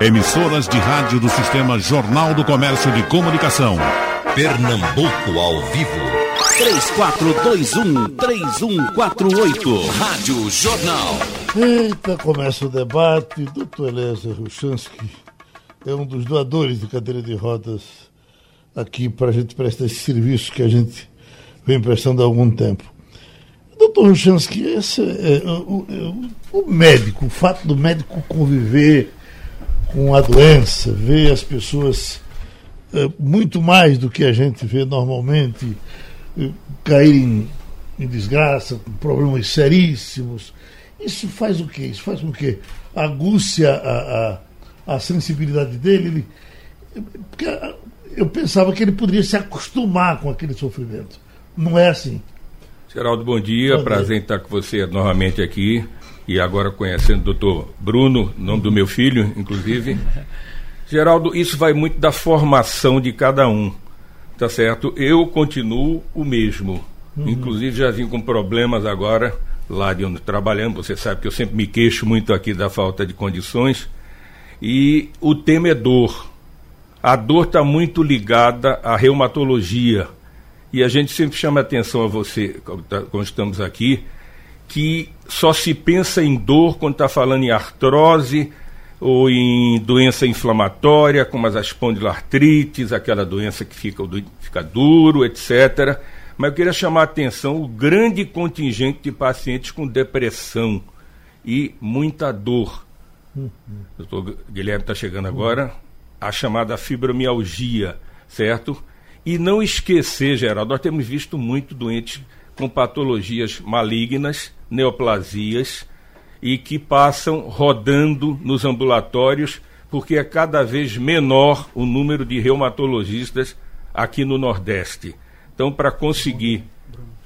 Emissoras de rádio do Sistema Jornal do Comércio de Comunicação. Pernambuco ao vivo. 3421-3148. Rádio Jornal. Eita, começa o debate. Doutor Eliezer Ruchansky é um dos doadores de cadeira de rodas aqui para a gente prestar esse serviço que a gente vem prestando há algum tempo. Doutor Ruchansky, esse é, é, o, é, o médico, o fato do médico conviver com a doença, ver as pessoas é, muito mais do que a gente vê normalmente é, caírem em desgraça, com problemas seríssimos. Isso faz o quê? Isso faz com que aguce a, a, a sensibilidade dele. Ele, porque eu pensava que ele poderia se acostumar com aquele sofrimento. Não é assim. Geraldo, bom dia. Bom Prazer em estar com você novamente aqui e agora conhecendo o doutor Bruno, nome do meu filho, inclusive. Geraldo, isso vai muito da formação de cada um, tá certo? Eu continuo o mesmo. Uhum. Inclusive já vim com problemas agora lá de onde trabalhamos. Você sabe que eu sempre me queixo muito aqui da falta de condições. E o tema é dor. A dor está muito ligada à reumatologia. E a gente sempre chama atenção a você, quando tá, estamos aqui, que só se pensa em dor quando está falando em artrose ou em doença inflamatória, como as espondilartrites, aquela doença que fica, fica duro, etc. Mas eu queria chamar a atenção o grande contingente de pacientes com depressão e muita dor. Uhum. Doutor Guilherme está chegando agora. A chamada fibromialgia, certo? E não esquecer, Geraldo, nós temos visto muito doentes com patologias malignas, neoplasias, e que passam rodando nos ambulatórios, porque é cada vez menor o número de reumatologistas aqui no Nordeste. Então, para conseguir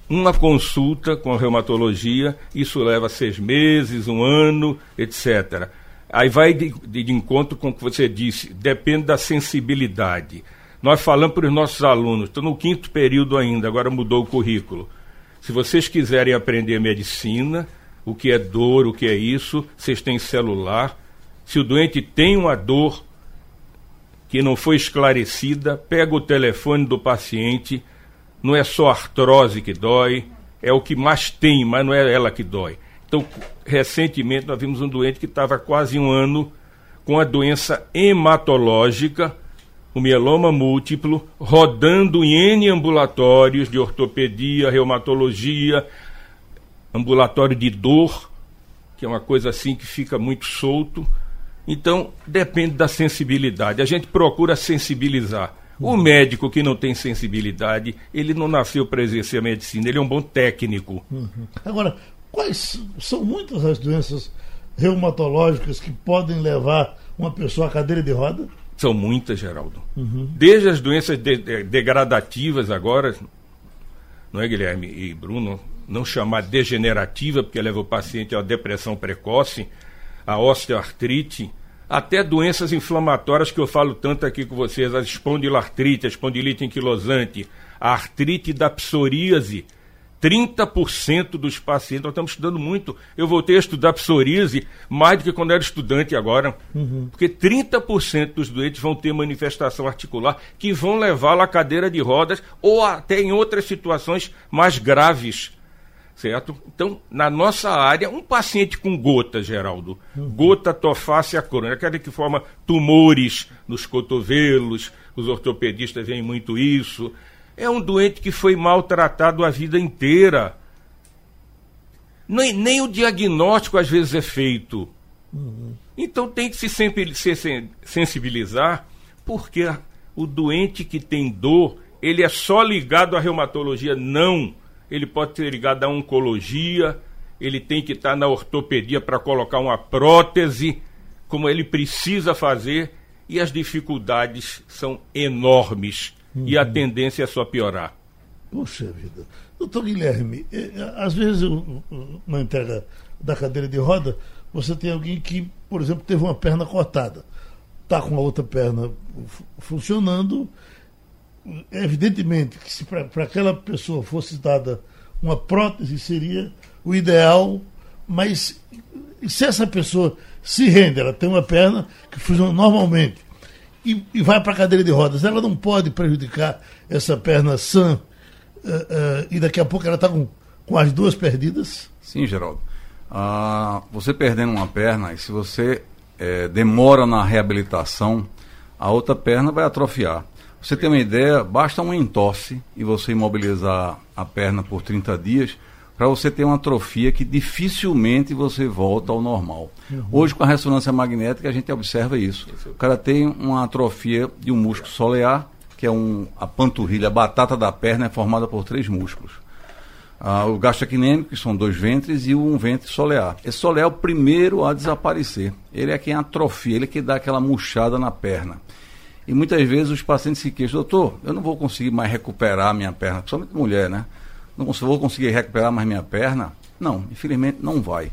uma consulta com a reumatologia, isso leva seis meses, um ano, etc. Aí vai de, de, encontro com o que você disse, depende da sensibilidade. Nós falamos para os nossos alunos, estou no quinto período ainda, agora mudou o currículo. Se vocês quiserem aprender medicina, o que é dor, o que é isso, vocês têm celular. Se o doente tem uma dor que não foi esclarecida, pega o telefone do paciente. Não é só artrose que dói, é o que mais tem, mas não é ela que dói. Então, recentemente nós vimos um doente que estava quase um ano com a doença hematológica o mieloma múltiplo, rodando em N ambulatórios de ortopedia, reumatologia, ambulatório de dor, que é uma coisa assim que fica muito solto. Então, depende da sensibilidade. A gente procura sensibilizar. O uhum. médico que não tem sensibilidade, ele não nasceu para exercer a medicina, ele é um bom técnico. Uhum. Agora, quais são muitas as doenças reumatológicas que podem levar uma pessoa à cadeira de roda? São muitas, Geraldo. Uhum. Desde as doenças de, de, degradativas agora, não é, Guilherme e Bruno? Não chamar degenerativa, porque leva o paciente uma depressão precoce, a osteoartrite, até doenças inflamatórias que eu falo tanto aqui com vocês, a espondilartrite, a espondilite anquilosante, a artrite da psoríase, 30% dos pacientes, nós estamos estudando muito. Eu voltei a estudar psoríase mais do que quando era estudante agora. Uhum. Porque 30% dos doentes vão ter manifestação articular que vão levá-lo à cadeira de rodas ou até em outras situações mais graves. Certo? Então, na nossa área, um paciente com gota, Geraldo, uhum. gota tofácea crônica, aquela que forma tumores nos cotovelos, os ortopedistas veem muito isso é um doente que foi maltratado a vida inteira. Nem, nem o diagnóstico às vezes é feito. Uhum. Então tem que se sempre se sensibilizar, porque o doente que tem dor, ele é só ligado à reumatologia? Não. Ele pode ser ligado à oncologia, ele tem que estar na ortopedia para colocar uma prótese, como ele precisa fazer, e as dificuldades são enormes uhum. e a tendência é só piorar. Puxa vida. Doutor Guilherme, é, às vezes na entrega da cadeira de roda, você tem alguém que, por exemplo, teve uma perna cortada, está com a outra perna funcionando. Evidentemente que se para aquela pessoa fosse dada uma prótese seria o ideal, mas se essa pessoa se rende, ela tem uma perna que funciona normalmente e, e vai para a cadeira de rodas, ela não pode prejudicar essa perna sã uh, uh, e daqui a pouco ela está com, com as duas perdidas? Sim, Geraldo. Ah, você perdendo uma perna, e se você é, demora na reabilitação, a outra perna vai atrofiar. Você tem uma ideia, basta uma entorse e você imobilizar a perna por 30 dias para você ter uma atrofia que dificilmente você volta ao normal. Uhum. Hoje, com a ressonância magnética, a gente observa isso. O cara tem uma atrofia de um músculo solear, que é um, a panturrilha, a batata da perna é formada por três músculos. Ah, o gastrocnêmico, que são dois ventres, e um ventre solear. Esse solear é o primeiro a desaparecer. Ele é quem atrofia, ele é que dá aquela murchada na perna. E muitas vezes os pacientes se queixam, doutor, eu não vou conseguir mais recuperar a minha perna, principalmente mulher, né? Não vou conseguir recuperar mais minha perna? Não, infelizmente não vai.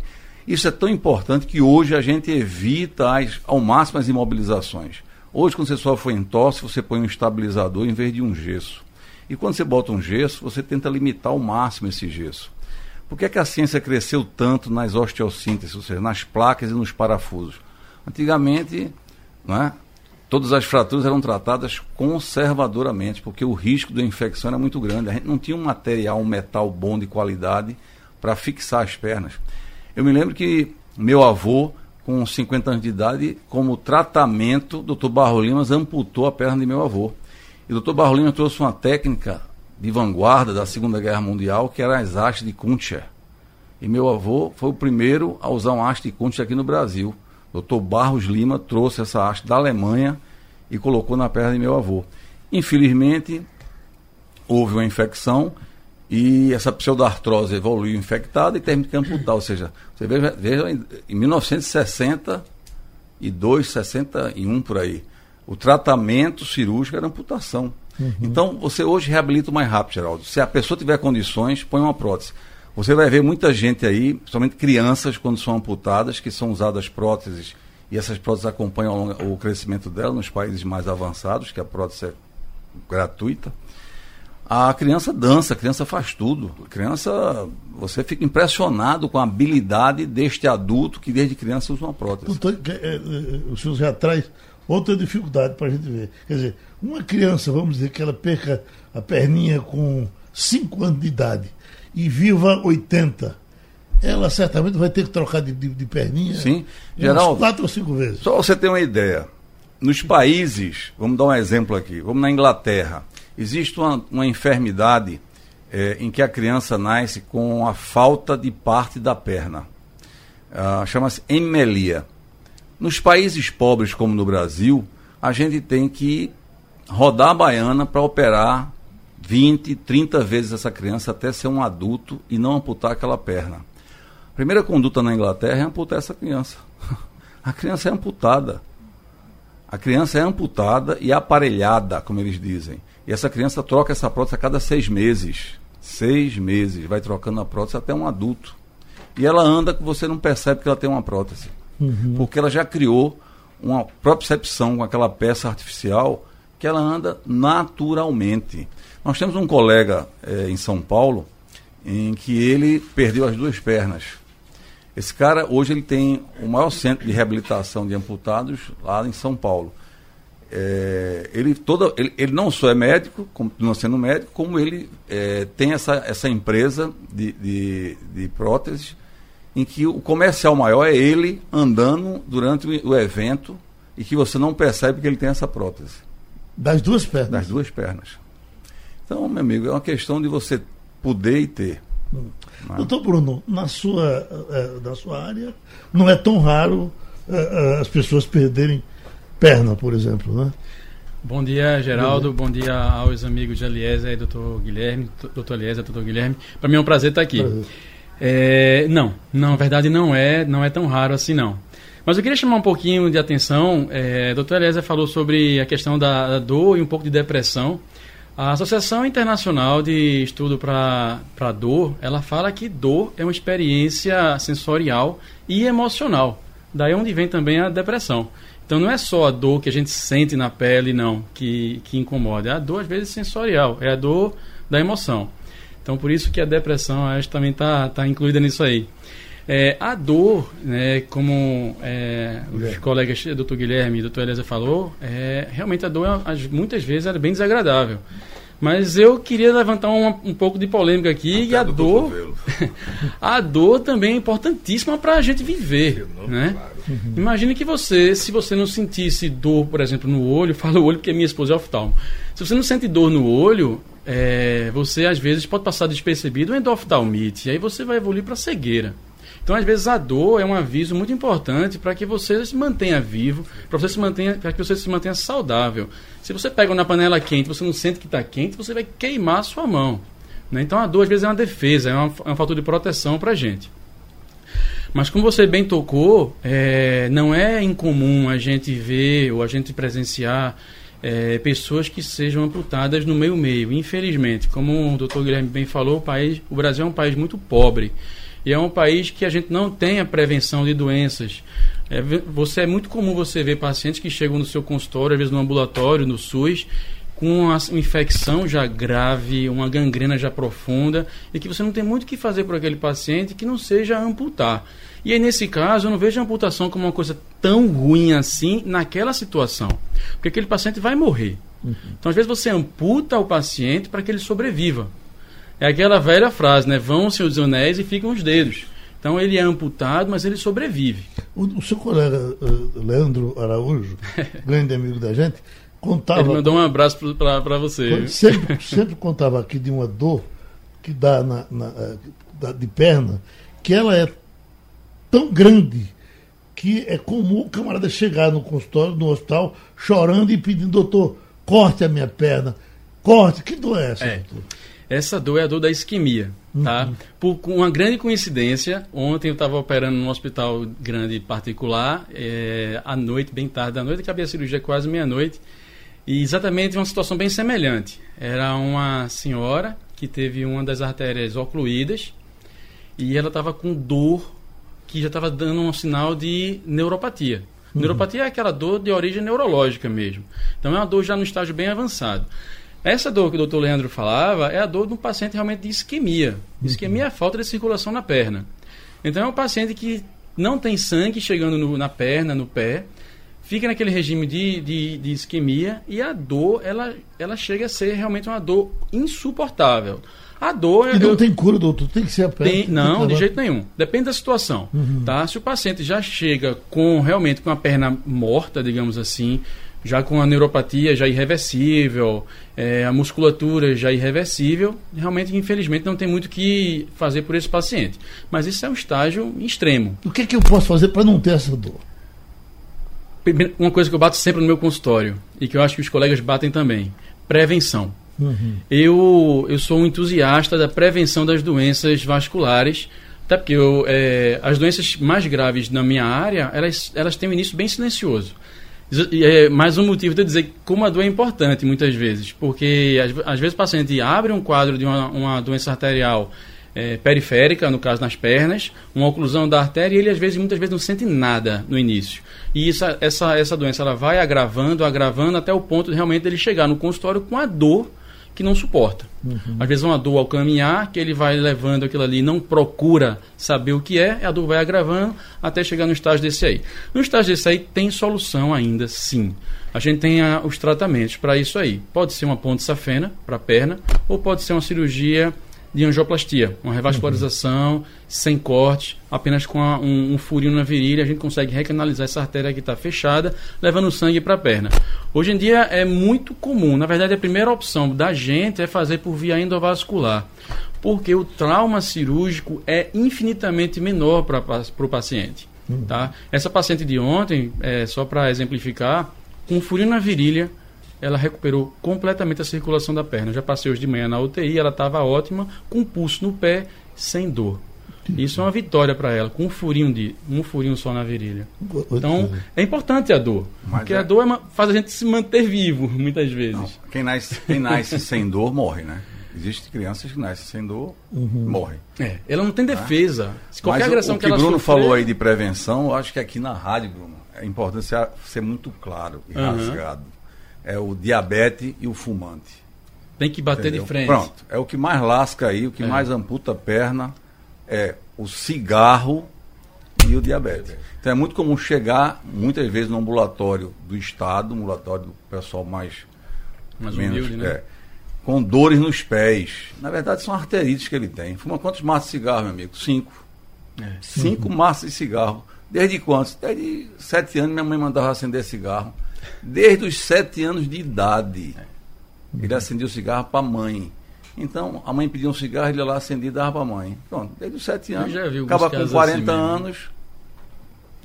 Isso é tão importante que hoje a gente evita as, ao máximo as imobilizações. Hoje, quando você sofre em tosse, você põe um estabilizador em vez de um gesso. E quando você bota um gesso, você tenta limitar ao máximo esse gesso. Por que, é que a ciência cresceu tanto nas osteossínteses, ou seja, nas placas e nos parafusos? Antigamente, não é? Todas as fraturas eram tratadas conservadoramente, porque o risco da infecção era muito grande. A gente não tinha um material, um metal bom de qualidade para fixar as pernas. Eu me lembro que meu avô, com 50 anos de idade, como tratamento, doutor Barro Limas amputou a perna de meu avô. E o doutor Barro Limas trouxe uma técnica de vanguarda da Segunda Guerra Mundial, que era as hastes de Kuntscher. E meu avô foi o primeiro a usar um haste de Kuntscher aqui no Brasil. Dr. Barros Lima trouxe essa haste da Alemanha e colocou na perna de meu avô. Infelizmente, houve uma infecção e essa pseudoartrose evoluiu infectada e teve que amputar. Ou seja, você veja, veja em 1962, 61 por aí, o tratamento cirúrgico era amputação. Uhum. Então, você hoje reabilita mais rápido, Geraldo. Se a pessoa tiver condições, põe uma prótese. Você vai ver muita gente aí, principalmente crianças, quando são amputadas, que são usadas próteses e essas próteses acompanham o crescimento dela nos países mais avançados, que a prótese é gratuita. A criança dança, a criança faz tudo. A criança, você fica impressionado com a habilidade deste adulto que desde criança usa uma prótese. Doutor, é, é, o senhor já traz outra dificuldade para a gente ver. Quer dizer, uma criança, vamos dizer que ela perca a perninha com 5 anos de idade e viva 80, ela certamente vai ter que trocar de, de, de perninha Sim. Geral, quatro ou cinco vezes. Só você ter uma ideia. Nos países, vamos dar um exemplo aqui, vamos na Inglaterra, existe uma, uma enfermidade é, em que a criança nasce com a falta de parte da perna. Ah, Chama-se emelia. Nos países pobres, como no Brasil, a gente tem que rodar a baiana para operar 20, 30 vezes essa criança até ser um adulto e não amputar aquela perna. A primeira conduta na Inglaterra é amputar essa criança. A criança é amputada. A criança é amputada e aparelhada, como eles dizem. E essa criança troca essa prótese a cada seis meses. Seis meses, vai trocando a prótese até um adulto. E ela anda que você não percebe que ela tem uma prótese. Uhum. Porque ela já criou uma propriocepção com aquela peça artificial que ela anda naturalmente. Nós temos um colega é, em São Paulo em que ele perdeu as duas pernas. Esse cara, hoje, ele tem o maior centro de reabilitação de amputados lá em São Paulo. É, ele, toda, ele, ele, não só é médico, continua sendo médico, como ele é, tem essa, essa empresa de, de, de próteses em que o comercial maior é ele andando durante o evento e que você não percebe que ele tem essa prótese. Das duas pernas? Das duas pernas. Então, meu amigo, é uma questão de você poder e ter. Hum. Doutor Bruno, na sua, uh, na sua área, não é tão raro uh, as pessoas perderem perna, por exemplo, né? Bom dia, Geraldo. Bom dia, aos amigos de Eliezer e doutor Guilherme. Doutor Eliezer, doutor Guilherme. Para mim é um prazer estar aqui. Prazer. É, não, não, na verdade não é, não é tão raro assim não. Mas eu queria chamar um pouquinho de atenção. É, doutor Eliezer falou sobre a questão da, dor e um pouco de depressão. A Associação Internacional de Estudo para Dor, ela fala que dor é uma experiência sensorial e emocional. Daí é onde vem também a depressão. Então não é só a dor que a gente sente na pele, não, que, que incomoda. É a dor, às vezes, sensorial. É a dor da emoção. Então por isso que a depressão acho, também está tá incluída nisso aí. É, a dor, né, como é, os colegas, doutor Guilherme e doutor Elisa falou, é, realmente a dor, é, muitas vezes, é bem desagradável. Mas eu queria levantar um, um pouco de polêmica aqui Até e a dor, a dor também é importantíssima para a gente viver, né? Uhum. Imagine que você, se você não sentisse dor, por exemplo, no olho, falo olho porque minha esposa é oftalmo. Se você não sente dor no olho, é, você às vezes pode passar despercebido uma endoftalmite, e aí você vai evoluir para cegueira. Então, às vezes, a dor é um aviso muito importante para que você se mantenha vivo, para você se mantenha, para que você se mantenha saudável. Se você pega na panela quente, você não sente que está quente, você vai queimar a sua mão. Né? Então, a dor às vezes é uma defesa, é, uma, é um fator de proteção para a gente. Mas como você bem tocou, é, não é incomum a gente ver ou a gente presenciar é, pessoas que sejam amputadas no meio meio. Infelizmente, como o doutor Guilherme bem falou, o, país, o Brasil é um país muito pobre. E é um país que a gente não tem a prevenção de doenças. É, você é muito comum você ver pacientes que chegam no seu consultório, às vezes no ambulatório, no SUS, com uma infecção já grave, uma gangrena já profunda, e que você não tem muito o que fazer por aquele paciente que não seja amputar. E aí, nesse caso, eu não vejo a amputação como uma coisa tão ruim assim naquela situação. Porque aquele paciente vai morrer. Uhum. Então, às vezes, você amputa o paciente para que ele sobreviva. É aquela velha frase, né? Vão-se os anéis e ficam os dedos. Então ele é amputado, mas ele sobrevive. O, o seu colega uh, Leandro Araújo, grande amigo da gente, contava. Ele mandou um abraço para você. Sempre, sempre contava aqui de uma dor que dá na, na, uh, de perna, que ela é tão grande que é comum o camarada chegar no consultório, no hospital, chorando e pedindo, doutor, corte a minha perna, corte. Que dor é essa, é. doutor? Essa dor é a dor da isquemia, tá? Uhum. Por uma grande coincidência, ontem eu estava operando num hospital grande particular, é, à noite, bem tarde da noite, acabei a cirurgia quase meia-noite, e exatamente uma situação bem semelhante. Era uma senhora que teve uma das artérias ocluídas e ela estava com dor que já estava dando um sinal de neuropatia. Uhum. Neuropatia é aquela dor de origem neurológica mesmo. Então é uma dor já no estágio bem avançado. Essa dor que o doutor Leandro falava é a dor de um paciente realmente de isquemia. Uhum. Isquemia é a falta de circulação na perna. Então é um paciente que não tem sangue chegando no, na perna, no pé, fica naquele regime de, de, de, isquemia e a dor ela, ela chega a ser realmente uma dor insuportável. A dor. E não eu, tem cura, doutor? Tem que ser a perna? Tem, não, de jeito nenhum. Depende da situação. Uhum. Tá? Se o paciente já chega com realmente com a perna morta, digamos assim, já com a neuropatia já irreversível, é, a musculatura já irreversível, realmente, infelizmente, não tem muito o que fazer por esse paciente. Mas isso é um estágio extremo. O que, é que eu posso fazer para não ter essa dor? Uma coisa que eu bato sempre no meu consultório e que eu acho que os colegas batem também: prevenção. Uhum. Eu, eu sou um entusiasta da prevenção das doenças vasculares, até porque eu, é, as doenças mais graves na minha área, elas, elas têm um início bem silencioso. É mais um motivo de dizer como a dor é importante muitas vezes, porque às, vezes o paciente abre um quadro de uma, uma doença arterial é, periférica, no caso nas pernas, uma oclusão da artéria e ele às vezes muitas vezes não sente nada no início. E essa, essa, essa doença ela vai agravando, agravando até o ponto de realmente ele chegar no consultório com a dor que não suporta. Uhum. Às vezes uma dor ao caminhar, que ele vai levando aquilo ali, não procura saber o que é, a dor vai agravando até chegar no estágio desse aí. No estágio desse aí tem solução ainda, sim. A gente tem a, os tratamentos para isso aí. Pode ser uma ponte safena para a perna, ou pode ser uma cirurgia de angioplastia, uma revascularização uhum. sem corte, apenas com a, um, um, furinho na virilha, a gente consegue recanalizar essa artéria que está fechada, levando sangue para a perna. Hoje em dia é muito comum, na verdade a primeira opção da gente é fazer por via endovascular, porque o trauma cirúrgico é infinitamente menor para o paciente. Uhum. Tá? Essa paciente de ontem, é, só para exemplificar, com um furinho na virilha, ela recuperou completamente a circulação da perna. já passei hoje de manhã na UTI, ela estava ótima, com pulso no pé, sem dor. Isso é uma vitória para ela, com um furinho de um furinho só na virilha. Então é importante a dor, Mas porque é... a dor é faz a gente se manter vivo muitas vezes. Não, quem nasce, quem nasce sem dor morre, né? Existem crianças que nascem sem dor, uhum. morrem. É, ela não tem né? defesa. Se qualquer Mas agressão o, o que, que Bruno sofrer... falou aí de prevenção, eu acho que aqui na rádio, Bruno, é importante ser, ser muito claro e uhum. rasgado é o diabetes e o fumante. Tem que bater Entendeu? de frente. Pronto. É o que mais lasca aí, o que é. mais amputa a perna é o cigarro e o diabetes. Então é muito comum chegar, muitas vezes, no ambulatório do Estado, ambulatório do pessoal mais. Mais menos, humilde, né? é, com dores nos pés. Na verdade, são arterites que ele tem. Fuma quantos maços de cigarro, meu amigo? Cinco. É. Cinco maços de cigarro. Desde quantos? Desde sete anos minha mãe mandava acender cigarro. Desde os sete anos de idade. Ele acendia o cigarro para a mãe. Então, a mãe pedia um cigarro, ele ia lá acendia e dava para a mãe. Pronto, desde os sete anos. já vi alguns acaba com casos 40 assim anos.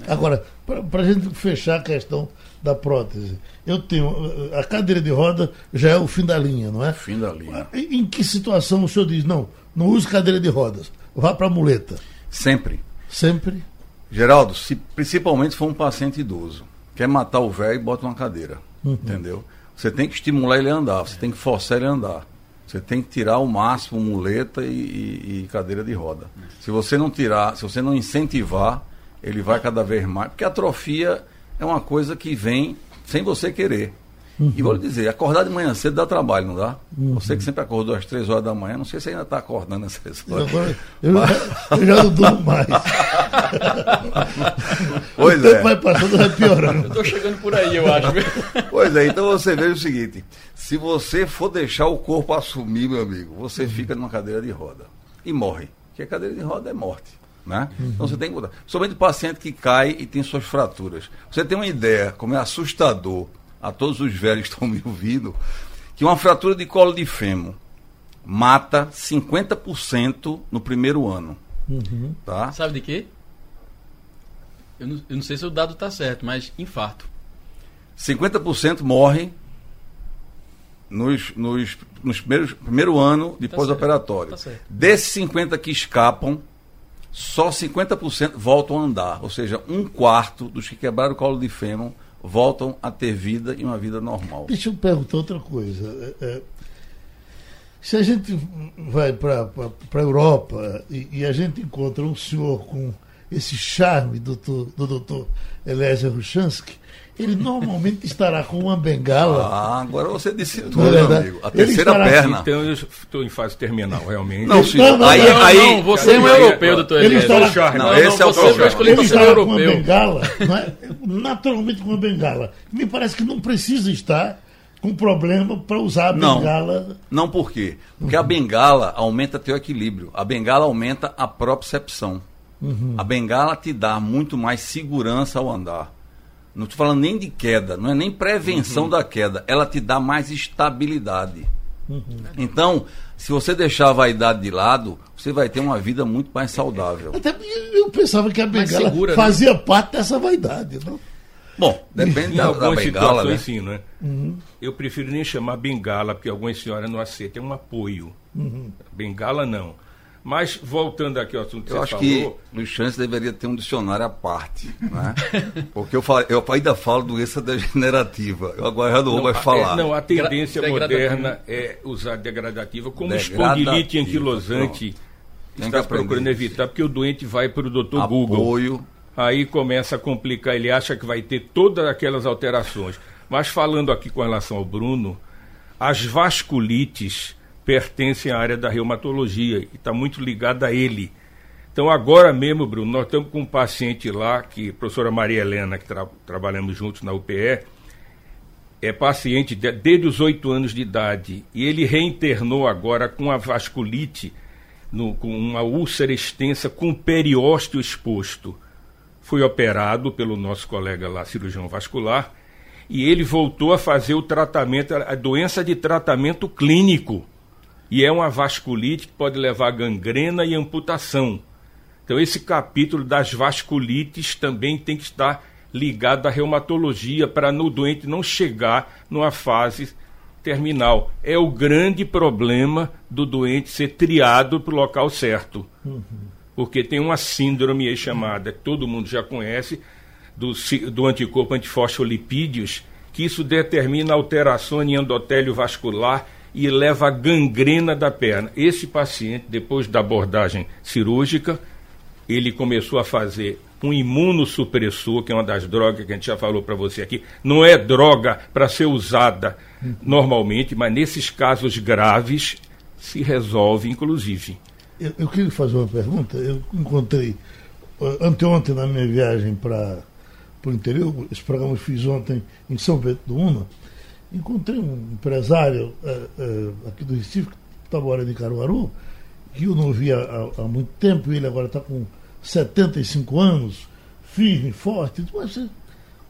Agora, para a gente fechar a questão da prótese, eu tenho. A cadeira de roda já é o fim da linha, não é? Fim da linha. Em em que situação o senhor diz, não, não use cadeira de rodas, vá para a muleta? Sempre. Sempre. Geraldo, se principalmente se for um paciente idoso, quer matar o velho, bota uma cadeira. Entendeu? Você tem que estimular ele a andar, você tem que forçar ele a andar. Você tem que tirar o máximo muleta e, e- e cadeira de roda. Se você não tirar, se você não incentivar, ele vai cada vez mais. Porque a atrofia é uma coisa que vem sem você querer. E vou lhe dizer, acordar de manhã cedo dá trabalho, não dá? Você que sempre acordou às três horas da manhã, não sei se ainda está acordando nessas horas. Agora, eu, já- eu já não durmo mais. Pois o tempo é. vai passando, vai piorando. Tô chegando por aí, eu acho. Pois é, então você veja o seguinte: se você for deixar o corpo assumir, meu amigo, você fica numa cadeira de roda e morre. Porque a cadeira de roda é morte. Né? Então você tem que botar. Somente o paciente que cai e tem suas fraturas. Você tem uma ideia, como é assustador a todos os velhos que estão me ouvindo, que uma fratura de colo de fêmur mata 50% no primeiro ano. Tá? Sabe de quê? Eu não, eu não sei se o dado tá certo, mas infarto. 50% morre nos, nos, nos primeiros primeiro ano de Tá pós-operatório. tá. Desses 50 que escapam, só 50% voltam a andar. Ou seja, um quarto dos que quebraram o colo de fêmur voltam a ter vida e uma vida normal. Deixa eu perguntar outra coisa. É, é, se a gente vai para a Europa e, e a gente encontra um senhor com esse charme do, doutor- do doutor Eliezer Ruchansky, ele normalmente estará com uma bengala. Ah, agora você disse tudo, Não é meu amigo. A Ele terceira estará- perna. Então eu estou em fase terminal, realmente. Não. Não, não, aí, não, aí, não, você é um europeu, doutor Ele Ô, Charme, Não, esse é o foi escolhido ele estará com uma bengala, não é? naturalmente com uma bengala. Me parece que não precisa estar com problema para usar a Não. bengala. Não por quê? Porque a bengala aumenta teu equilíbrio. A bengala aumenta a propriocepção. A bengala te dá muito mais segurança ao andar. Não estou falando nem de queda, não é nem prevenção da queda. Ela te dá mais estabilidade. Então, se você deixar a vaidade de lado, você vai ter uma vida muito mais saudável. Até porque eu pensava que a bengala segura, né? fazia parte dessa vaidade. Não? Bom, depende da, da algumas bengala, né? situações, sim, né? Eu prefiro nem chamar bengala, porque algumas senhoras não aceitam. É um apoio. Bengala, não. Mas, voltando aqui ao assunto que Eu você acho falou... que Luiz Chance deveria ter um dicionário à parte, né? Porque eu, falo, eu ainda falo doença degenerativa. Eu agora já não, vou mais a- falar. é, não, a tendência Gra- moderna é usar degradativa como Degradativa, espondilite anquilosante. Está procurando evitar, porque o doente vai para o doutor Google. Apoio. Aí começa a complicar, ele acha que vai ter todas aquelas alterações. Mas falando aqui com relação ao Bruno, as vasculites pertencem à área da reumatologia e está muito ligada a ele. Então agora mesmo, Bruno, nós estamos com um paciente lá, que a professora Maria Helena, que tra- trabalhamos juntos na UPE, é paciente de- desde os oito anos de idade e ele reinternou agora com a vasculite, no- com uma úlcera extensa com periósteo exposto. Foi operado pelo nosso colega lá, cirurgião vascular, e ele voltou a fazer o tratamento, a doença de tratamento clínico. E é uma vasculite que pode levar a gangrena e amputação. Então, esse capítulo das vasculites também tem que estar ligado à reumatologia para no doente não chegar numa fase terminal. É o grande problema do doente ser triado para o local certo. Porque tem uma síndrome aí chamada, que todo mundo já conhece, do, do anticorpo antifosfolipídios, que isso determina alterações em endotélio vascular e leva à gangrena da perna. Esse paciente, depois da abordagem cirúrgica, ele começou a fazer um imunossupressor, que é uma das drogas que a gente já falou para você aqui. Não é droga para ser usada normalmente, mas nesses casos graves se resolve, inclusive. Eu, eu queria fazer uma pergunta. Eu encontrei anteontem, na minha viagem para o interior, esse programa eu fiz ontem em São Bento do Una, encontrei um empresário é, é, aqui do Recife, que estava morando em Caruaru, que eu não via há, há muito tempo, ele agora está com 75 anos, firme, forte. Mas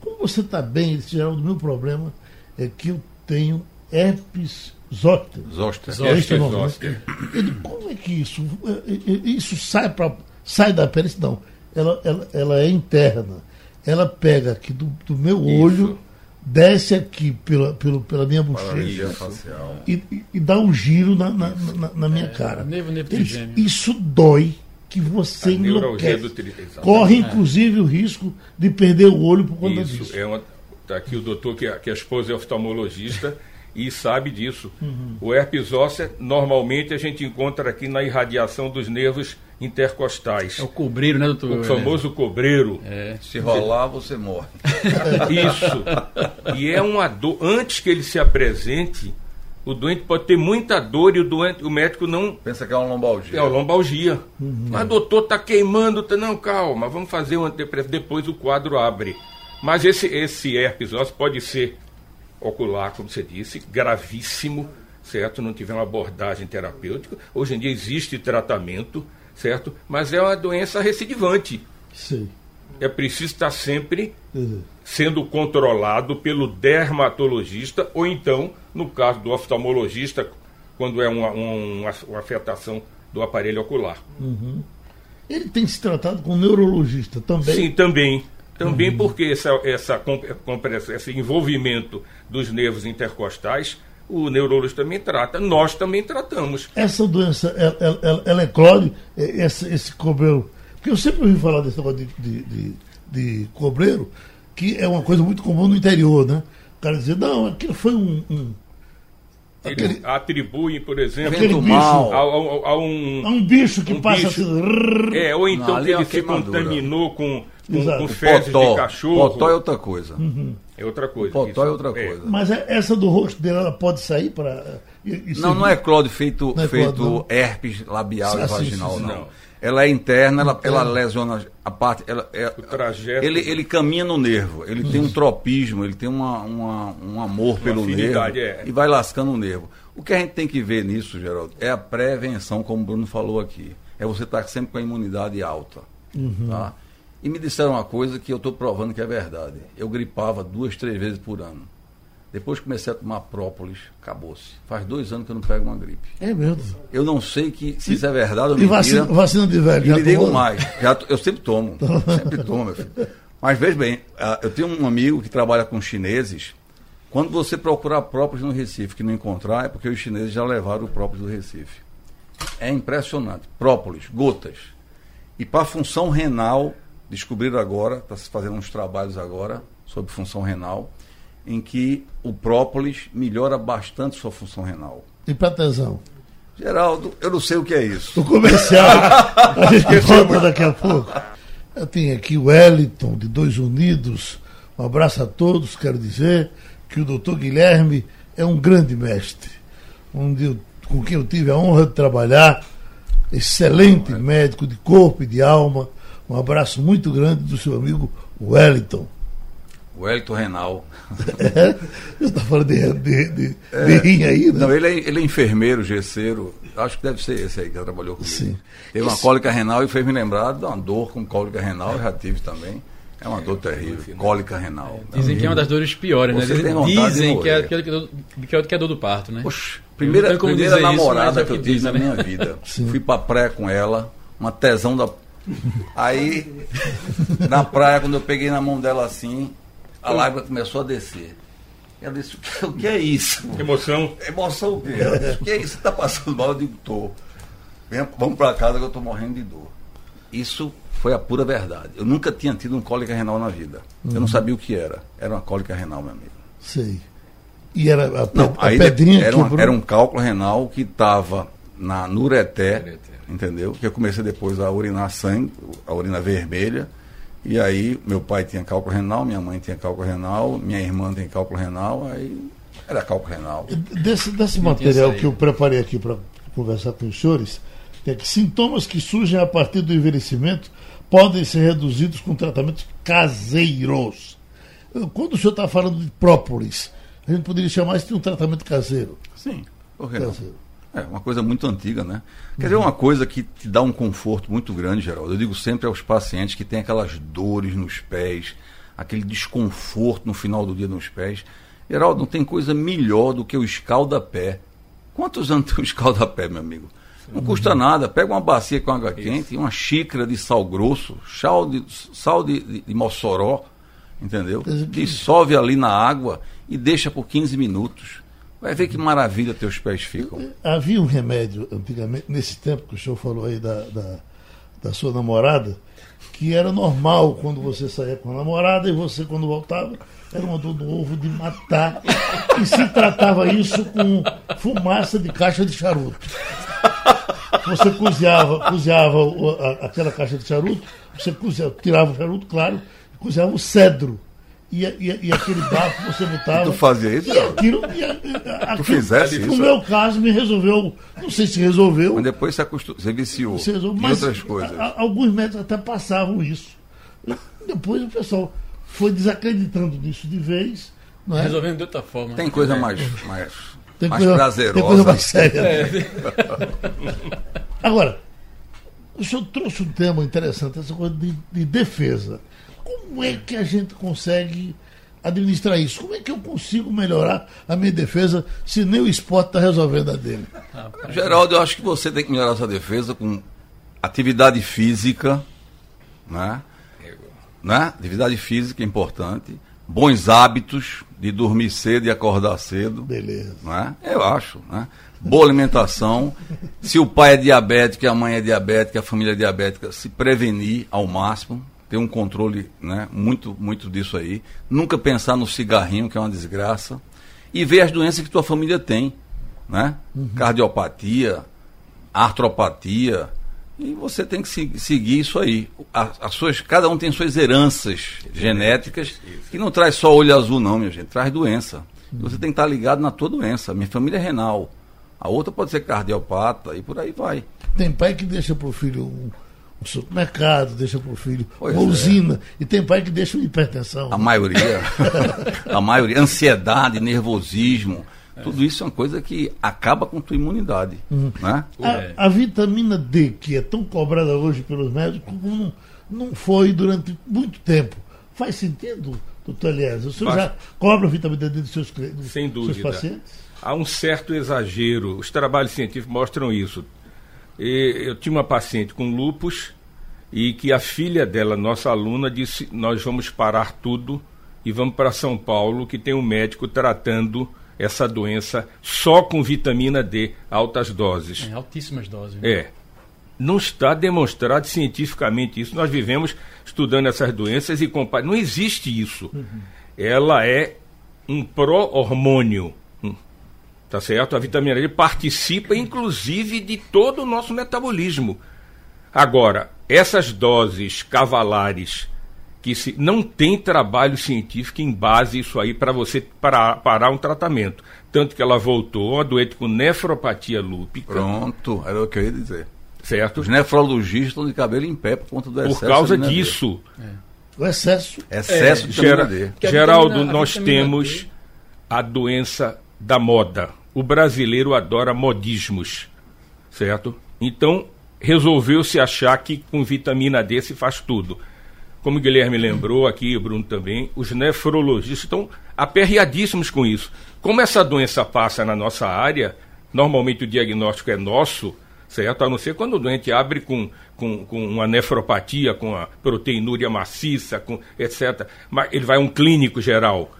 como você está bem? Ele disse, Geraldo, o meu problema é que eu tenho herpes zoster. Zoster. É esse nome, né? Ele, como é que isso, isso sai, pra, sai da pele? Não, ela, ela, ela é interna. Ela pega aqui do, do meu olho, isso. Desce aqui pela, pela, pela minha bochecha e, e, e, dá um giro na, na, na, na minha é, cara. Nevo, nevo Ele, isso dói que você enlouquece. Corre, inclusive, o risco de perder o olho por conta Isso, disso. É uma, tá aqui o doutor, que, que a esposa é oftalmologista, e sabe disso. Uhum. O herpes ósseo, normalmente, a gente encontra aqui na irradiação dos nervos intercostais. É o cobreiro, né, doutor? O famoso cobreiro. É. Se rolar, você morre. Isso. E é uma dor. Antes que ele se apresente, o doente pode ter muita dor e o, doente, o médico não. Pensa que é uma lombalgia. É uma lombalgia. Uhum. Mas, doutor, está queimando. Tá... Não, calma, vamos fazer um antidepressivo. Depois o quadro abre. Mas esse, esse herpes ósseo pode ser ocular, como você disse, gravíssimo, certo? Não tiver uma abordagem terapêutica. Hoje em dia existe tratamento, certo? Mas é uma doença recidivante. Sim. É preciso estar sempre uhum. sendo controlado pelo dermatologista ou então no caso do oftalmologista, quando é uma, uma, uma afetação do aparelho ocular. Uhum. Ele tem se tratado com um neurologista também? Sim, também. Também uhum. porque essa, essa, esse envolvimento dos nervos intercostais, o neurologista também trata, nós também tratamos. Essa doença, ela, ela, ela é, esse, esse cobreiro, porque eu sempre ouvi falar desse negócio de, de, de, de cobreiro, que é uma coisa muito comum no interior, né? O cara dizer, não, aquilo foi um, um Aquele, atribuem, por exemplo, aquele bicho, a, a, a, um, a um bicho que um passa bicho, assim. É, ou então Não, que ele é se contaminou com, com, com fezes potó, de cachorro. Potó é outra coisa. Uhum. É outra coisa. Potó isso, é outra é. coisa. Mas é, essa do rosto dele, ela pode sair para. Não, não é Claude feito, é feito Claude, herpes labial e vaginal, não. não ela é interna, ela, ela lesiona a parte. Ela, é, o trajeto. Ele, ele caminha no nervo, ele tem um tropismo, ele tem uma, uma um amor uma pelo nervo é. e vai lascando o nervo. O que a gente tem que ver nisso, Geraldo, é a prevenção, como o Bruno falou aqui. É você estar sempre com a imunidade alta. Uhum. Tá? E me disseram uma coisa que eu estou provando que é verdade. Eu gripava duas, três vezes por ano. Depois que comecei a tomar própolis, acabou-se. Faz dois anos que eu não pego uma gripe. É mesmo? Eu não sei que, se isso é verdade ou mentira. E vacina, vacina de velho? E me digo mais. Já, eu sempre tomo. sempre tomo, meu filho. Mas veja bem, ah, eu tenho um amigo que trabalha com chineses. Quando você procurar própolis no Recife que não encontrar, é porque os chineses já levaram o própolis do Recife. É impressionante. Própolis, gotas. E para função renal, descobriram agora, está se fazendo uns trabalhos agora sobre função renal em que o própolis melhora bastante sua função renal. E para tesão? Geraldo, eu não sei o que é isso. O comercial, a gente volta daqui a pouco. Eu tenho aqui o Wellington, de Dois Unidos. Um abraço a todos. Quero dizer que o doutor Guilherme é um grande mestre, eu, com quem eu tive a honra de trabalhar. Excelente médico de corpo e de alma. Um abraço muito grande do seu amigo Wellington. Wellington Renal. É, eu estou falando de, de, de, é, de rim aí, né? Não, ele é, ele é enfermeiro, gesseiro. Acho que deve ser esse aí que trabalhou comigo. Sim. Teve uma cólica renal e fez me lembrar de uma dor com cólica renal, eu já tive também. É uma dor terrível, cólica renal. Dizem que é uma das dores piores, né? Dizem que é, que, é, que, é, que é dor do parto, né? Poxa, primeira, primeira namorada isso, que eu tive na né? minha vida. Sim. Fui pra praia com ela, uma tesão da. Aí, na praia, quando eu peguei na mão dela assim, a lágrima começou a descer. Ela disse, o que é isso? Emoção. Emoção o quê? Ela disse, o que é isso? Você está passando mal? Eu digo, tô. Vamos para casa que eu estou morrendo de dor. Isso foi a pura verdade. Eu nunca tinha tido um cólica renal na vida. Uhum. Eu não uhum. sabia o que era. Era uma cólica renal, meu amigo. Sei. E era a, não, a pedrinha era, uma, era um cálculo renal que estava na nureté, entendeu? Que eu comecei depois a urinar sangue, a urina vermelha e aí, meu pai tinha cálculo renal, minha mãe tinha cálculo renal, minha irmã tem cálculo renal, aí era cálculo renal. Desse, desse material que eu preparei aqui para conversar com os senhores, tem aqui sintomas que surgem a partir do envelhecimento podem ser reduzidos com tratamentos caseiros. Quando o senhor está falando de própolis, a gente poderia chamar isso de um tratamento caseiro. Sim, por que não? É uma coisa muito antiga, né? Quer dizer, uma coisa que te dá um conforto muito grande, Geraldo. Eu digo sempre aos pacientes que têm aquelas dores nos pés, aquele desconforto no final do dia nos pés. Geraldo, não tem coisa melhor do que o escalda-pé. Quantos anos tem o escalda-pé, meu amigo? Não custa nada. Pega uma bacia com água quente, uma xícara de sal grosso, sal de, sal de, de, de Mossoró, entendeu? Dissolve ali na água e deixa por 15 minutos. Vai ver que maravilha teus pés ficam. Havia um remédio antigamente, nesse tempo que o senhor falou aí da, da, da sua namorada, que era normal quando você saía com a namorada e você, quando voltava, era uma dor no ovo de matar. E se tratava isso com fumaça de caixa de charuto. Você cozinhava, cozinhava aquela caixa de charuto, você cozinhava, tirava o charuto, claro, cozinhava o cedro e, e, e aquele bafo você botava. tu fazia isso? E aquilo, e, aquilo, tu fizesse no isso? No meu caso, me resolveu. Não sei se resolveu. Mas depois você, acostum, você viciou. Você resolveu, mas outras coisas. A, alguns médicos até passavam isso. Depois o pessoal foi desacreditando nisso de vez. Não é? Resolvendo de outra forma. Tem coisa mais, mais, tem mais coisa, prazerosa. Tem coisa mais séria. É. Agora, o senhor trouxe um tema interessante, essa coisa de, de defesa. Como é que a gente consegue administrar isso? Como é que eu consigo melhorar a minha defesa se nem o esporte está resolvendo a dele? Geraldo, eu acho que você tem que melhorar sua defesa com atividade física, né? né? Atividade física é importante, bons hábitos de dormir cedo e acordar cedo. Beleza. Né? Eu acho, né? Boa alimentação. Se o pai é diabético, a mãe é diabética, a família é diabética, se prevenir ao máximo, ter um controle, né, muito, muito disso aí. Nunca pensar no cigarrinho, que é uma desgraça. E ver as doenças que tua família tem, né? Uhum. Cardiopatia, artropatia. E você tem que se, seguir isso aí. As, as, suas, cada um tem suas heranças genéticas, isso. que não traz só olho azul, não, minha gente, traz doença. Uhum. Você tem que estar ligado na tua doença. Minha família é renal. A outra pode ser cardiopata e por aí vai. Tem pai que deixa para o filho um supermercado, deixa para o filho pois uma é. usina. E tem pai que deixa uma hipertensão. A maioria. a maioria. Ansiedade, nervosismo. Tudo isso é uma coisa que acaba com a tua imunidade. Uhum. Né? A, a, vitamina D, que é tão cobrada hoje pelos médicos, não, não foi durante muito tempo. Faz sentido, doutor Elias? O senhor já cobra a vitamina D dos seus, dos Sem dúvida. seus pacientes? Há um certo exagero. Os trabalhos científicos mostram isso. E eu tinha uma paciente com lupus e que a filha dela, nossa aluna, disse: Nós vamos parar tudo e vamos para São Paulo, que tem um médico tratando essa doença só com vitamina D, altas doses. É, altíssimas doses. Né? É. Não está demonstrado cientificamente isso. Nós vivemos estudando essas doenças e comparando. Não existe isso. Uhum. Ela é um pró-hormônio tá certo? A vitamina D participa inclusive de todo o nosso metabolismo. Agora, essas doses cavalares que se, não tem trabalho científico em base isso aí para você parar, parar um tratamento. Tanto que ela voltou, a doente com nefropatia lúpica. Pronto, era o que eu ia dizer. Certo? Os nefrologistas estão de cabelo em pé por conta do excesso. Por causa disso. É. O excesso. Excesso é, de vitamina D. Geraldo, nós temos D. a doença da moda o brasileiro adora modismos, certo? Então, resolveu-se achar que com vitamina D se faz tudo. Como o Guilherme lembrou aqui, o Bruno também, os nefrologistas estão aperreadíssimos com isso. Como essa doença passa na nossa área, normalmente o diagnóstico é nosso, certo? A não ser quando o doente abre com, com, com uma nefropatia, com a proteinúria maciça, com, etc. Mas ele vai a um clínico geral.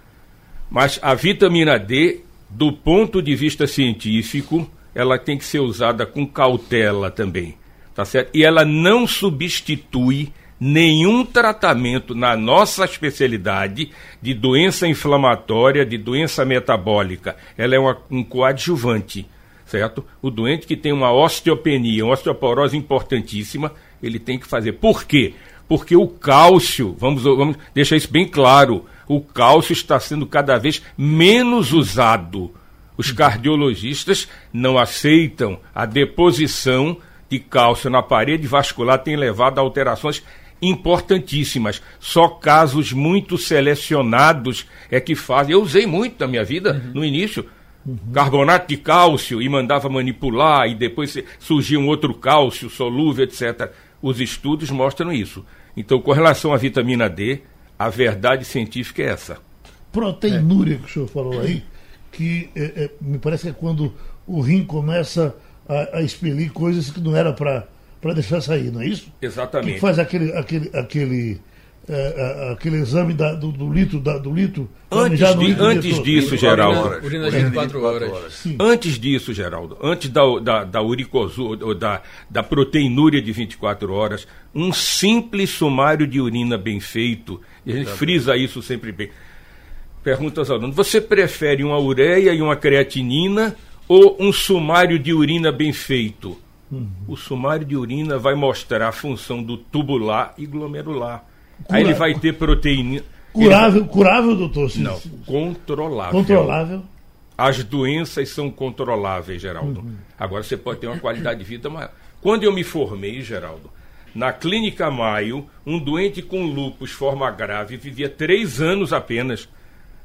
Mas a vitamina D do ponto de vista científico, ela tem que ser usada com cautela também, tá certo? E ela não substitui nenhum tratamento na nossa especialidade de doença inflamatória, de doença metabólica. Ela é uma, um coadjuvante, certo? O doente que tem uma osteopenia, uma osteoporose importantíssima, ele tem que fazer. Por quê? Porque o cálcio, vamos, vamos deixar isso bem claro, o cálcio está sendo cada vez menos usado. Os cardiologistas não aceitam a deposição de cálcio na parede vascular, tem levado a alterações importantíssimas. Só casos muito selecionados é que fazem. Eu usei muito na minha vida, uhum. no início, uhum. carbonato de cálcio e mandava manipular, e depois surgia um outro cálcio solúvel, etc. Os estudos mostram isso. Então, com relação à vitamina D, a verdade científica é essa. Proteinúria, que o senhor falou aí, que é, é, me parece que é quando o rim começa a, a expelir coisas que não era para deixar sair, não é isso? Exatamente. Que faz aquele, aquele, aquele, é, é aquele exame da, do, do, litro, da, do litro. Antes, de, litro antes disso, Geraldo. Urina, urina de 24 horas. horas. Antes disso, Geraldo, antes da, da, da uricosu, da, da proteinúria de 24 horas, um simples sumário de urina bem feito, e a gente frisa isso sempre bem. Pergunta aos alunos: você prefere uma ureia e uma creatinina ou um sumário de urina bem feito? Uhum. O sumário de urina vai mostrar a função do tubular e glomerular. Cura... Aí ele vai ter proteína. Curável, curável, doutor? Não, controlável. Controlável. As doenças são controláveis, Geraldo. Uhum. Agora você pode ter uma qualidade de vida maior. Quando eu me formei, Geraldo, na Clínica Maio, um doente com lúpus forma grave vivia três anos apenas.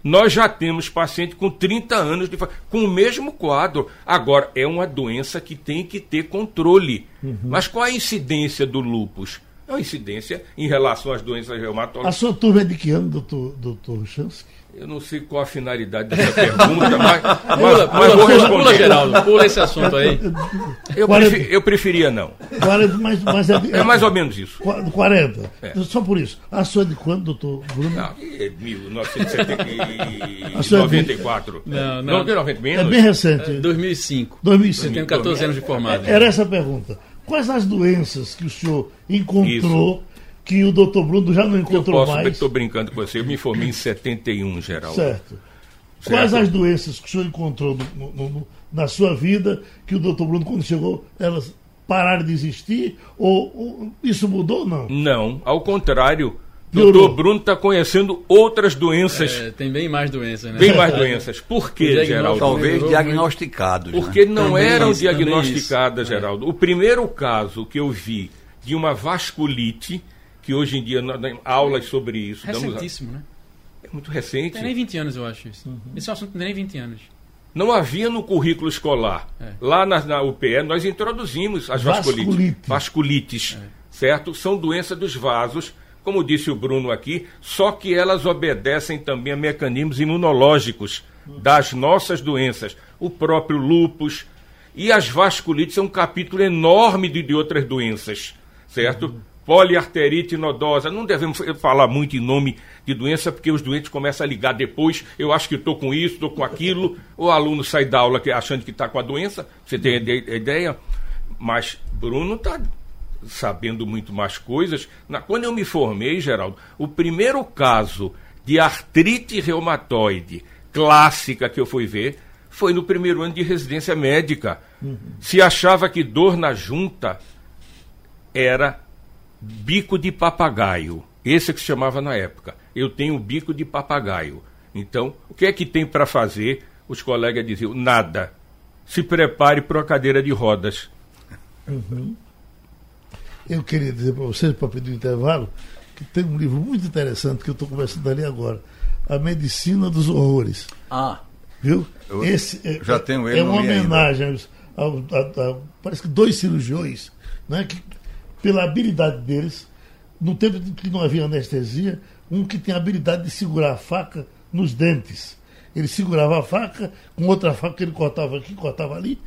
Nós já temos paciente com 30 anos de com o mesmo quadro. Agora, é uma doença que tem que ter controle. Uhum. Mas qual a incidência do lúpus? É uma incidência em relação às doenças reumatológicas. A sua turma é de que ano, doutor, doutor Chansky? Eu não sei qual a finalidade dessa pergunta, mas, mas, pula, mas vou responder. Pula, Geraldo, pula esse assunto aí. Eu, prefer, eu preferia não. 40, mas, mas é, é, mais ou menos isso. 40. É. Só por isso. A sua é de quando, doutor Bruno? Não, é 1994. Não, não. não 90, menos. É bem recente. É 2005. 2005. Eu tenho 14 anos de formado. Era essa a pergunta. Quais as doenças que o senhor encontrou isso que o doutor Bruno já não encontrou eu posso, mais. Estou brincando com você, eu me formei em 71, Geraldo. Certo. certo. Quais as doenças que o senhor encontrou no, no, no, na sua vida que o doutor Bruno, quando chegou, elas pararam de existir? Ou, ou isso mudou ou não? Não, ao contrário. O doutor Bruno está conhecendo outras doenças. É, tem bem mais doenças, né? Bem mais doenças. Por quê, Geraldo? Talvez diagnosticados. Porque né? não também eram isso, diagnosticadas, Geraldo. O primeiro caso que eu vi de uma vasculite que hoje em dia nós aulas sobre isso. Recentíssimo, né? É muito recente. Tem nem 20 anos, eu acho isso. Uhum. Esse é um assunto tem nem 20 anos. Não havia no currículo escolar. É. Lá na, na, UPE nós introduzimos as vasculites. Vasculite. Vasculites, é. certo? São doenças dos vasos, como disse o Bruno aqui, só que elas obedecem também a mecanismos imunológicos das nossas doenças. O próprio lúpus. E as vasculites são um capítulo enorme de, de outras doenças, certo? Uhum poliarterite nodosa. Não devemos falar muito em nome de doença, porque os doentes começam a ligar depois. Eu acho que estou com isso, estou com aquilo. O aluno sai da aula achando que está com a doença. Você tem ideia? Mas Bruno está sabendo muito mais coisas. Na, quando eu me formei, Geraldo, o primeiro caso de artrite reumatoide clássica que eu fui ver foi no primeiro ano de residência médica. Uhum. Se achava que dor na junta era bico de papagaio. Esse que se chamava na época. Eu tenho bico de papagaio. Então, o que é que tem para fazer? Os colegas diziam: nada. Se prepare para a cadeira de rodas. Uhum. Eu queria dizer para vocês, para pedir um intervalo, que tem um livro muito interessante que eu estou conversando ali agora. A Medicina dos Horrores. Ah. Viu? Esse é, já tenho ele é uma homenagem ao, a, a, parece que dois cirurgiões né, que pela habilidade deles, no tempo que não havia anestesia, um que tem a habilidade de segurar a faca nos dentes. Ele segurava a faca, com outra faca que ele cortava aqui, cortava ali.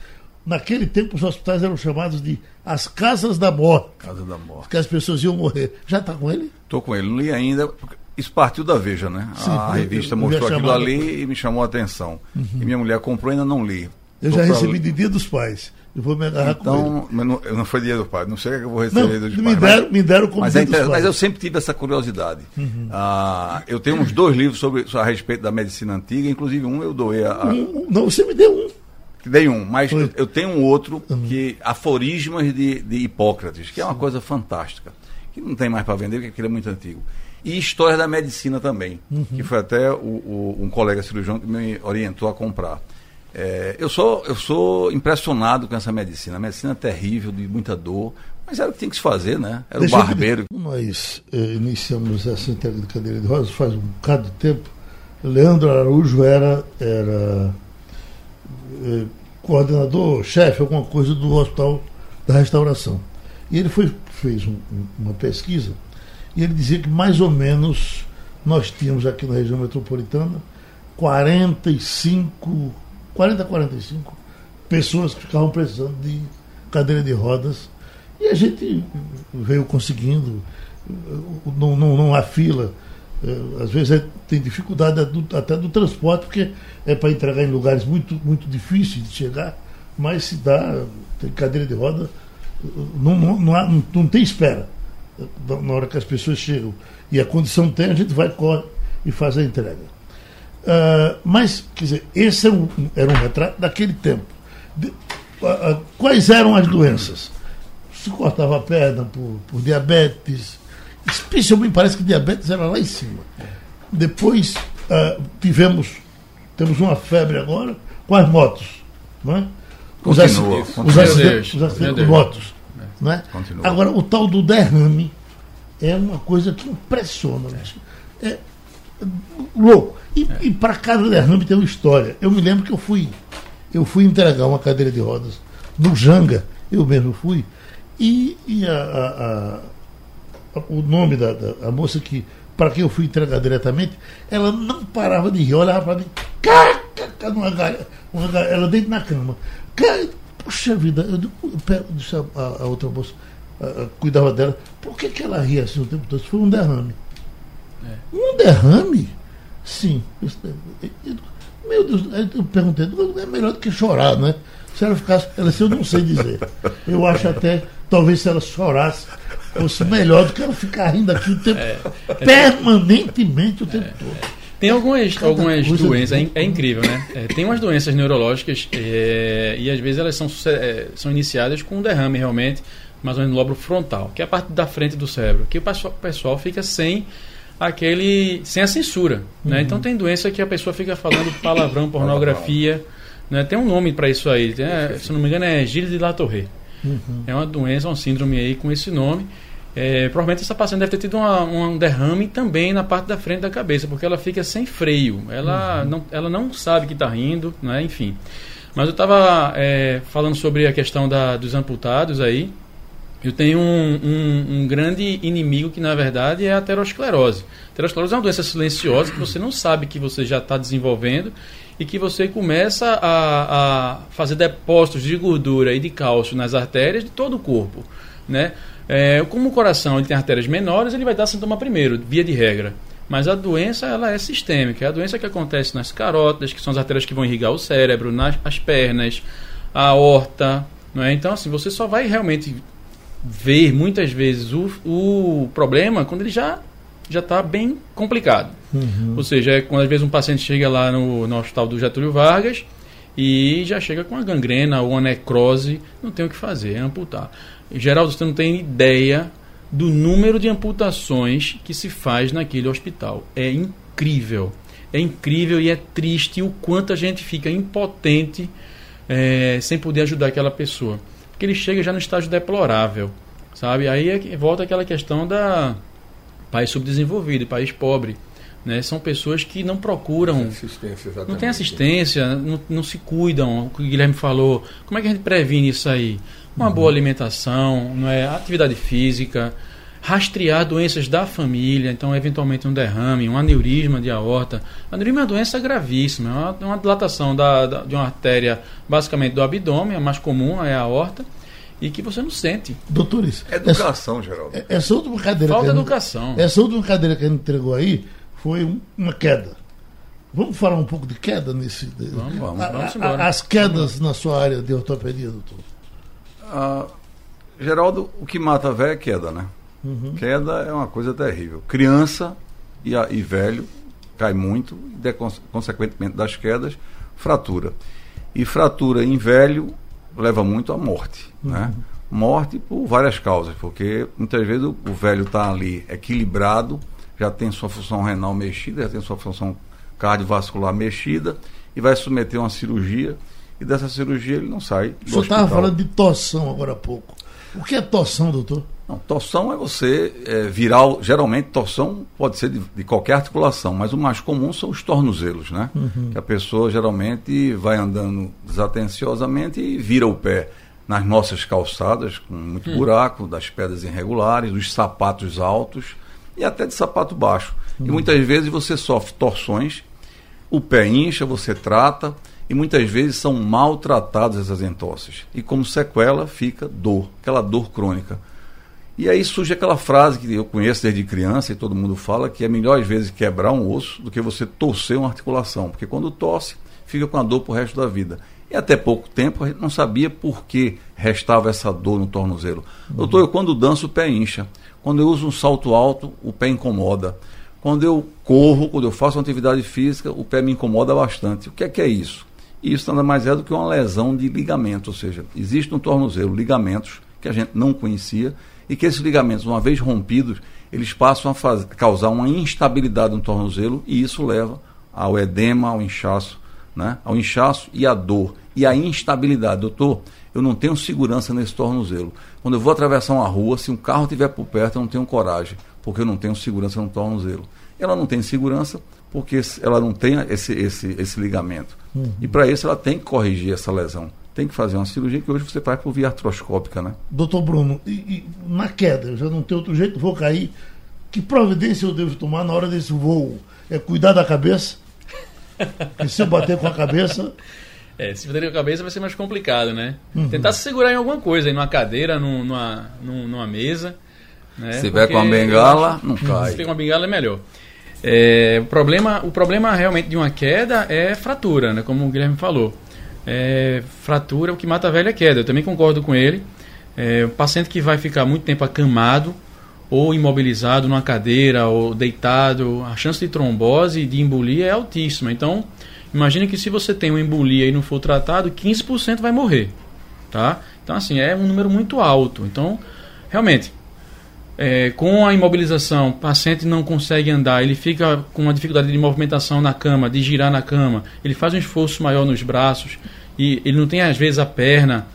Naquele tempo, os hospitais eram chamados de as casas da morte. Casa da morte. Porque as pessoas iam morrer. Já está com ele? Estou com ele. Não li ainda. Isso partiu da Veja, né? Sim, a revista mostrou aquilo ali e me chamou a atenção. Uhum. E minha mulher comprou e ainda não li. Eu Tô já recebi de Dia dos Pais. Eu vou me agarrar então, com ele. Não, não foi dia do pai, não sei o que eu vou receber não, dos me Deram, mas, me deram como mas, é mas eu sempre tive essa curiosidade. Uhum. Ah, eu tenho uns dois livros sobre, a respeito da medicina antiga, inclusive um eu doei a. a... Um, não, você me deu um. Dei um, mas eu, eu, tenho um outro uhum. que aforismas de, de Hipócrates, que é uma Sim. coisa fantástica, que não tem mais para vender, porque aquele é muito antigo. E história da medicina também, uhum. que foi até o, o, um colega cirurgião que me orientou a comprar. É, eu, sou, eu sou impressionado com essa medicina. A medicina é terrível, de muita dor, Mas era o que tinha que se fazer, né? Era Deixa o barbeiro. Nós eh, iniciamos essa entrega de cadeira de rodas faz um bocado de tempo. Leandro Araújo era, era eh, coordenador, chefe, alguma coisa do Hospital da Restauração. E ele foi, fez um, uma pesquisa e ele dizia que mais ou menos nós tínhamos aqui na região metropolitana 45, 40 45 pessoas que ficavam precisando de cadeira de rodas e a gente veio conseguindo, não, não, não há fila. É, às vezes é, tem dificuldade até do transporte, porque é para entregar em lugares muito, muito difíceis de chegar, mas se dá, tem cadeira de roda, não, não, não, há, não, tem espera na hora que as pessoas chegam. E a condição tem, a gente vai, corre e faz a entrega. Uh, mas, quer dizer, esse era um, era um retrato daquele tempo. De, uh, uh, quais eram as doenças? Se cortava a perna por, por diabetes, especialmente parece que diabetes era lá em cima. Depois tivemos, temos uma febre agora com as motos. Não é? Os, Continua, acidentes, os acidentes, os acidentes motos. Não é? Agora, o tal do derrame é uma coisa que impressiona. É, é louco. E, é. e para cada derrame tem uma história. Eu me lembro que eu fui, eu fui entregar uma cadeira de rodas no Janga, eu mesmo fui, e, e a, a, a, o nome da, da a moça que para quem eu fui entregar diretamente, ela não parava de rir, olhava para mim, cá, cá, uma galha, uma galha, ela dentro na cama. Cá, puxa vida, eu, eu, eu a, a outra moça cuidava dela, por que, que ela ria assim o tempo todo? Foi um derrame. É. Um derrame? Sim. Meu Deus, eu perguntei, é melhor do que chorar, né? Se ela ficasse, ela eu não sei dizer. Eu acho até, talvez se ela chorasse, fosse melhor do que ela ficar rindo aqui o tempo, é, é permanentemente o tempo é, todo. Tem algumas, algumas doenças, é, é, incrível, né? É, tem umas doenças neurológicas é, e às vezes elas são, é, são iniciadas com um derrame realmente, mais ou menos no lobo frontal, que é a parte da frente do cérebro, que o pessoal, o pessoal fica sem aquele sem a censura, né? uhum. né? Então tem doença que a pessoa fica falando palavrão, pornografia, né? Tem um nome para isso aí, tem, é, se não me engano é Gilles de La Torre. Uhum. É uma doença, um síndrome aí com esse nome. É, provavelmente essa paciente deve ter tido uma, um derrame também na parte da frente da cabeça, porque ela fica sem freio, ela, uhum. não, ela não sabe que está rindo, né? enfim. Mas eu estava é, falando sobre a questão da, dos amputados aí, eu tenho um, um, um, grande inimigo que, na verdade, é a aterosclerose. A aterosclerose é uma doença silenciosa que você não sabe que você já está desenvolvendo e que você começa a, a, fazer depósitos de gordura e de cálcio nas artérias de todo o corpo. Né? É, como o coração ele tem artérias menores, ele vai dar sintoma primeiro, via de regra. Mas a doença ela é sistêmica. É a doença que acontece nas carótidas, que são as artérias que vão irrigar o cérebro, nas as pernas, a aorta. Não é? Então, assim, você só vai realmente ver muitas vezes o, o problema quando ele já já está bem complicado. Uhum. Ou seja, é quando às vezes um paciente chega lá no, no hospital do Getúlio Vargas e já chega com uma gangrena ou uma necrose, não tem o que fazer, é amputar. Geraldo, você não tem ideia do número de amputações que se faz naquele hospital. É incrível. É incrível e é triste o quanto a gente fica impotente é, sem poder ajudar aquela pessoa que ele chega já no estágio deplorável, sabe? Aí é volta aquela questão da país subdesenvolvido, país pobre. Né? São pessoas que não procuram. Assistência, não tem assistência, não, não, se cuidam. O que o Guilherme falou. Como é que a gente previne isso aí? Uma uhum. boa alimentação, não é? atividade física, rastrear doenças da família, então eventualmente um derrame, um aneurisma de aorta. Aneurisma é uma doença gravíssima, é uma, uma dilatação da, da, de uma artéria basicamente do abdômen, a mais comum é a aorta e que você não sente. Doutores, educação, essa, Geraldo. É, essa última cadeira. Falta educação. Essa última cadeira que a gente entregou aí foi uma queda. Vamos falar um pouco de queda nesse. Vamos, vamos, vamos a, As quedas vamos. na sua área de ortopedia, doutor. Ah, Geraldo, o que mata a véia é queda, né? Uhum. Queda é uma coisa terrível. Criança e, a, e velho cai muito, e, consequentemente das quedas, fratura. E fratura em velho leva muito à morte. Uhum. Né? Morte por várias causas, porque muitas vezes o, o velho está ali equilibrado, já tem sua função renal mexida, já tem sua função cardiovascular mexida, e vai submeter a uma cirurgia, e dessa cirurgia ele não sai. O senhor estava falando de torção agora há pouco. O que é torção, doutor? Não, torção é você é, virar. Geralmente, torção pode ser de, de, qualquer articulação, mas o mais comum são os tornozelos, né? Uhum. Que a pessoa geralmente vai andando desatenciosamente e vira o pé nas nossas calçadas, com muito uhum. buraco, das pedras irregulares, dos sapatos altos e até de sapato baixo. Uhum. E muitas vezes você sofre torções, o pé incha, você trata, e muitas vezes são maltratadas essas entorses. E como sequela fica dor, aquela dor crônica. E aí surge aquela frase que eu conheço desde criança e todo mundo fala que é melhor às vezes quebrar um osso do que você torcer uma articulação, porque quando torce, fica com a dor pro resto da vida. E até pouco tempo a gente não sabia por que restava essa dor no tornozelo. Uhum. Doutor, eu quando danço o pé incha. Quando eu uso um salto alto, o pé incomoda. Quando eu corro, quando eu faço uma atividade física, o pé me incomoda bastante. O que é que é isso? Isso nada mais é do que uma lesão de ligamento, ou seja, existe no tornozelo ligamentos que a gente não conhecia e que esses ligamentos, uma vez rompidos, eles passam a causar uma instabilidade no tornozelo e isso leva ao edema, ao inchaço, né? ao inchaço e à dor e à instabilidade. Doutor, eu não tenho segurança nesse tornozelo. Quando eu vou atravessar uma rua, se um carro estiver por perto, eu não tenho coragem, porque eu não tenho segurança no tornozelo. Ela não tem segurança porque ela não tem esse, esse, esse ligamento. Uhum. E para isso ela tem que corrigir essa lesão. Tem que fazer uma cirurgia que hoje você faz por via artroscópica, né? Doutor Bruno, e, e na queda, eu já não tenho outro jeito, vou cair. Que providência eu devo tomar na hora desse voo? É cuidar da cabeça? Porque se eu bater com a cabeça, é, se bater com a cabeça vai ser mais complicado, né? Uhum. Tentar se segurar em alguma coisa, aí numa cadeira, num, numa, numa mesa. Né? Se tiver com uma bengala, não cai. Se tiver com uma bengala é melhor. É, o, problema, o problema realmente de uma queda é fratura, né? como o Guilherme falou. É, fratura, o que mata a velha é queda. Eu também concordo com ele. É, o paciente que vai ficar muito tempo acamado ou imobilizado numa cadeira ou deitado, a chance de trombose e de embolia é altíssima. Então, imagine que se você tem uma embolia e não for tratado, 15% vai morrer. Tá? Então, assim, é um número muito alto. Então, realmente, é, com a imobilização, o paciente não consegue andar, ele fica com uma dificuldade de movimentação na cama, de girar na cama, ele faz um esforço maior nos braços e ele não tem às vezes a perna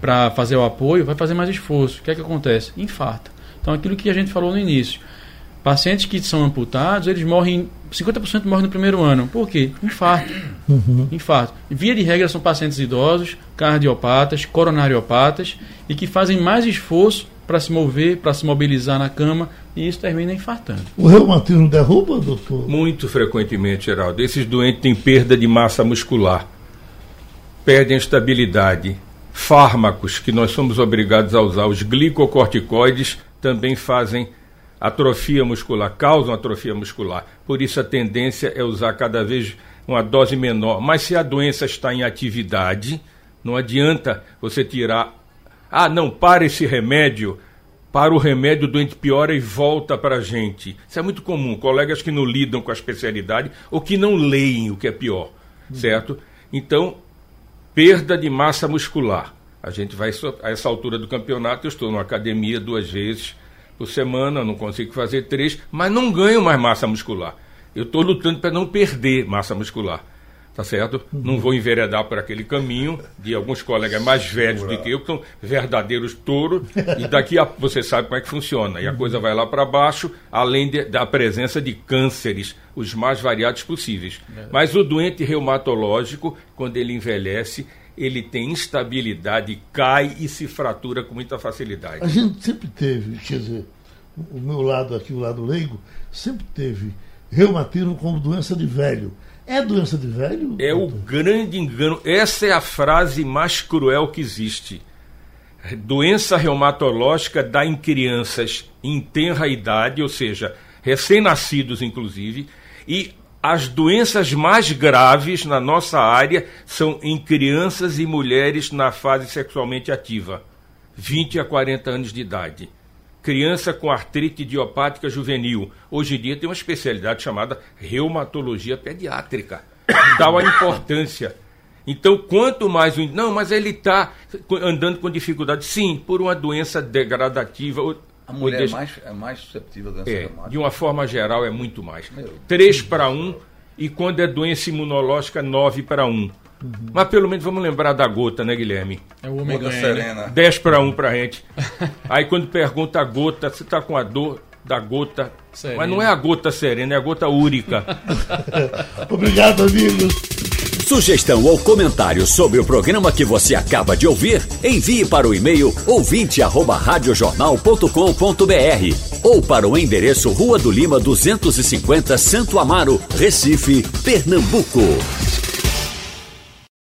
para fazer o apoio, vai fazer mais esforço. O que é que acontece? Infarta. Então aquilo que a gente falou no início. Pacientes que são amputados, eles morrem, 50% morrem no primeiro ano. Por quê? Infarto. Uhum. Infarto. Via de regra são pacientes idosos, cardiopatas, coronariopatas e que fazem mais esforço para se mover, para se mobilizar na cama, e isso termina infartando. O reumatismo derruba, doutor? Muito frequentemente, Geraldo. Esses doentes têm perda de massa muscular, perdem estabilidade. Fármacos que nós somos obrigados a usar, os glicocorticoides, também fazem atrofia muscular, causam atrofia muscular. Por isso a tendência é usar cada vez uma dose menor. Mas se a doença está em atividade, não adianta você tirar ah, não, para esse remédio, para o remédio, o doente piora e volta para a gente. Isso é muito comum, colegas que não lidam com a especialidade ou que não leem o que é pior, uhum. certo? Então, perda de massa muscular. A gente vai a essa altura do campeonato, eu estou numa academia duas vezes por semana, não consigo fazer três, mas não ganho mais massa muscular. Eu estou lutando para não perder massa muscular tá certo? Uhum. Não vou enveredar por aquele caminho de alguns colegas mais velhos do que eu, que são verdadeiros touros, e daqui a você sabe como é que funciona. E a coisa vai lá para baixo, além de, da presença de cânceres, os mais variados possíveis. Mas o doente reumatológico, quando ele envelhece, ele tem instabilidade, cai e se fratura com muita facilidade. A gente sempre teve, quer dizer, o meu lado aqui, o lado leigo, sempre teve reumatismo como doença de velho. É doença de velho? É o grande engano. Essa é a frase mais cruel que existe. Doença reumatológica dá em crianças em tenra idade, ou seja, recém-nascidos inclusive, e as doenças mais graves na nossa área são em crianças e mulheres na fase sexualmente ativa, 20 a 40 anos de idade criança com artrite idiopática juvenil. Hoje em dia tem uma especialidade chamada reumatologia pediátrica. Tal a importância. Então, quanto mais. Não, mas ele está andando com dificuldade. Sim, por uma doença degradativa. A mulher é, mais, é mais susceptível à doença é? De uma forma geral, é muito mais. Meu 3 para 1, e quando é doença imunológica, 9 para 1. Uhum. Mas pelo menos vamos lembrar da gota, né, Guilherme? É o homem Gota ganha, serena. né? 10 para 1 pra gente. Aí quando pergunta a gota, você tá com a dor da gota. Serena. Mas não é a gota serena, é a gota úrica. Obrigado, amigos. Sugestão ou comentário sobre o programa que você acaba de ouvir, envie para o e-mail ouvinte@radiojornal.com.br ou para o endereço Rua do Lima 250, Santo Amaro, Recife, Pernambuco.